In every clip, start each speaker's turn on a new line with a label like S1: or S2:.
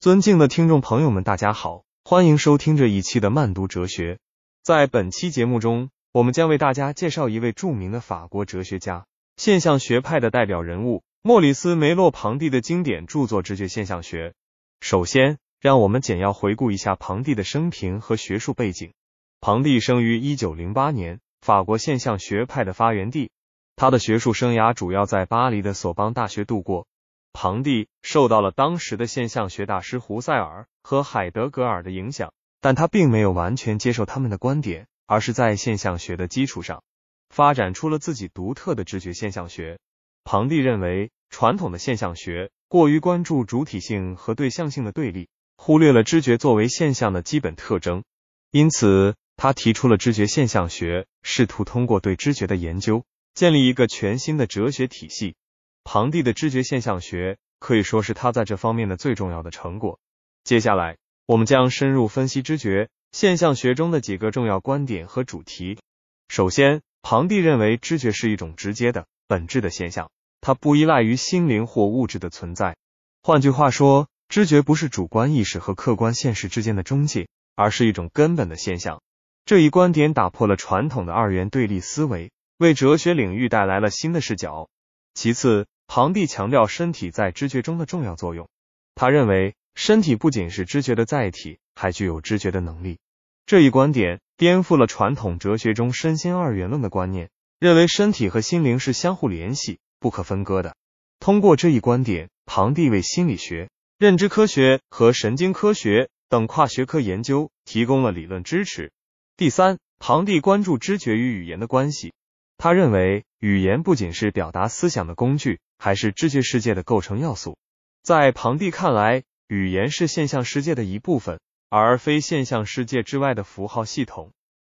S1: 尊敬的听众朋友们，大家好，欢迎收听这一期的慢读哲学。在本期节目中，我们将为大家介绍一位著名的法国哲学家，现象学派的代表人物莫里斯·梅洛庞蒂的经典著作《直觉现象学》。首先，让我们简要回顾一下庞蒂的生平和学术背景。庞蒂生于一九零八年，法国现象学派的发源地。他的学术生涯主要在巴黎的索邦大学度过。庞蒂受到了当时的现象学大师胡塞尔和海德格尔的影响，但他并没有完全接受他们的观点，而是在现象学的基础上发展出了自己独特的知觉现象学。庞蒂认为，传统的现象学过于关注主体性和对象性的对立，忽略了知觉作为现象的基本特征。因此，他提出了知觉现象学，试图通过对知觉的研究，建立一个全新的哲学体系。庞蒂的知觉现象学可以说是他在这方面的最重要的成果。接下来，我们将深入分析知觉现象学中的几个重要观点和主题。首先，庞蒂认为知觉是一种直接的、本质的现象，它不依赖于心灵或物质的存在。换句话说，知觉不是主观意识和客观现实之间的中介，而是一种根本的现象。这一观点打破了传统的二元对立思维，为哲学领域带来了新的视角。其次，庞蒂强调身体在知觉中的重要作用。他认为，身体不仅是知觉的载体，还具有知觉的能力。这一观点颠覆了传统哲学中身心二元论的观念，认为身体和心灵是相互联系、不可分割的。通过这一观点，庞蒂为心理学、认知科学和神经科学等跨学科研究提供了理论支持。第三，庞蒂关注知觉与语言的关系。他认为，语言不仅是表达思想的工具，还是知觉世界的构成要素。在庞蒂看来，语言是现象世界的一部分，而非现象世界之外的符号系统。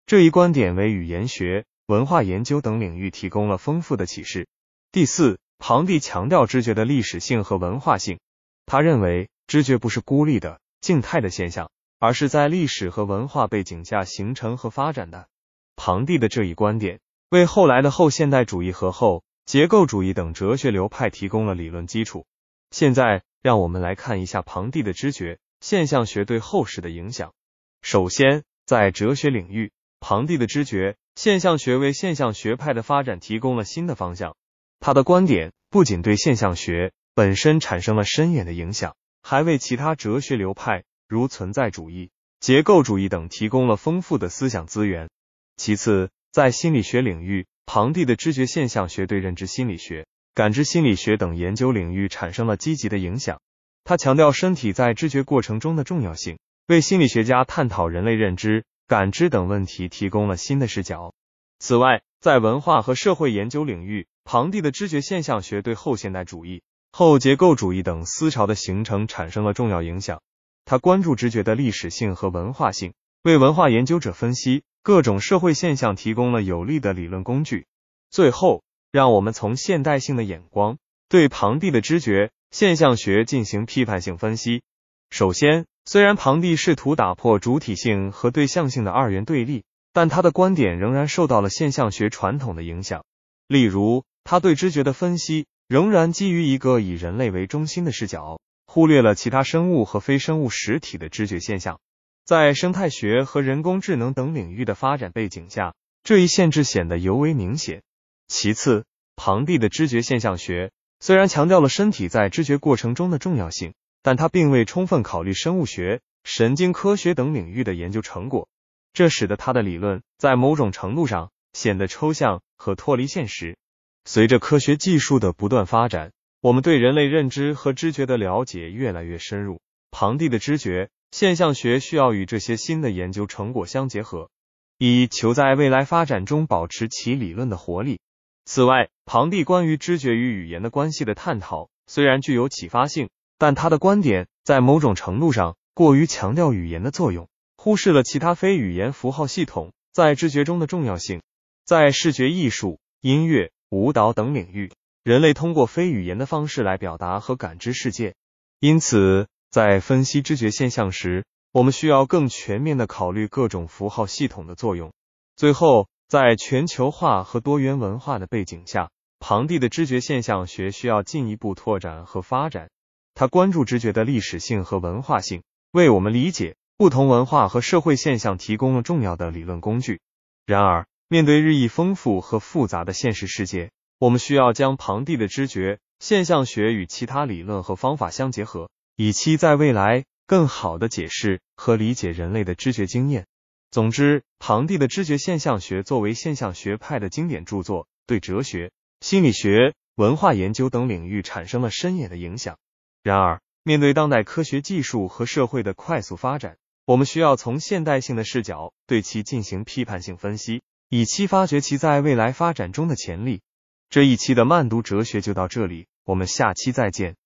S1: 这一观点为语言学、文化研究等领域提供了丰富的启示。第四，庞蒂强调知觉的历史性和文化性。他认为，知觉不是孤立的、静态的现象，而是在历史和文化背景下形成和发展的。庞蒂的这一观点。为后来的后现代主义和后结构主义等哲学流派提供了理论基础。现在，让我们来看一下庞蒂的知觉现象学对后世的影响。首先，在哲学领域，庞蒂的知觉现象学为现象学派的发展提供了新的方向。他的观点不仅对现象学本身产生了深远的影响，还为其他哲学流派如存在主义、结构主义等提供了丰富的思想资源。其次，在心理学领域，庞蒂的知觉现象学对认知心理学、感知心理学等研究领域产生了积极的影响。他强调身体在知觉过程中的重要性，为心理学家探讨人类认知、感知等问题提供了新的视角。此外，在文化和社会研究领域，庞蒂的知觉现象学对后现代主义、后结构主义等思潮的形成产生了重要影响。他关注知觉的历史性和文化性，为文化研究者分析。各种社会现象提供了有力的理论工具。最后，让我们从现代性的眼光对庞蒂的知觉现象学进行批判性分析。首先，虽然庞蒂试图打破主体性和对象性的二元对立，但他的观点仍然受到了现象学传统的影响。例如，他对知觉的分析仍然基于一个以人类为中心的视角，忽略了其他生物和非生物实体的知觉现象。在生态学和人工智能等领域的发展背景下，这一限制显得尤为明显。其次，庞蒂的知觉现象学虽然强调了身体在知觉过程中的重要性，但他并未充分考虑生物学、神经科学等领域的研究成果，这使得他的理论在某种程度上显得抽象和脱离现实。随着科学技术的不断发展，我们对人类认知和知觉的了解越来越深入。庞蒂的知觉。现象学需要与这些新的研究成果相结合，以求在未来发展中保持其理论的活力。此外，庞蒂关于知觉与语言的关系的探讨虽然具有启发性，但他的观点在某种程度上过于强调语言的作用，忽视了其他非语言符号系统在知觉中的重要性。在视觉艺术、音乐、舞蹈等领域，人类通过非语言的方式来表达和感知世界，因此。在分析知觉现象时，我们需要更全面的考虑各种符号系统的作用。最后，在全球化和多元文化的背景下，庞蒂的知觉现象学需要进一步拓展和发展。他关注知觉的历史性和文化性，为我们理解不同文化和社会现象提供了重要的理论工具。然而，面对日益丰富和复杂的现实世界，我们需要将庞蒂的知觉现象学与其他理论和方法相结合，以期在未来更好的解释和理解人类的知觉经验。总之，庞蒂的知觉现象学作为现象学派的经典著作，对哲学、心理学、文化研究等领域产生了深远的影响。然而，面对当代科学技术和社会的快速发展，我们需要从现代性的视角对其进行批判性分析，以期发掘其在未来发展中的潜力。这一期的慢读哲学就到这里，我们下期再见。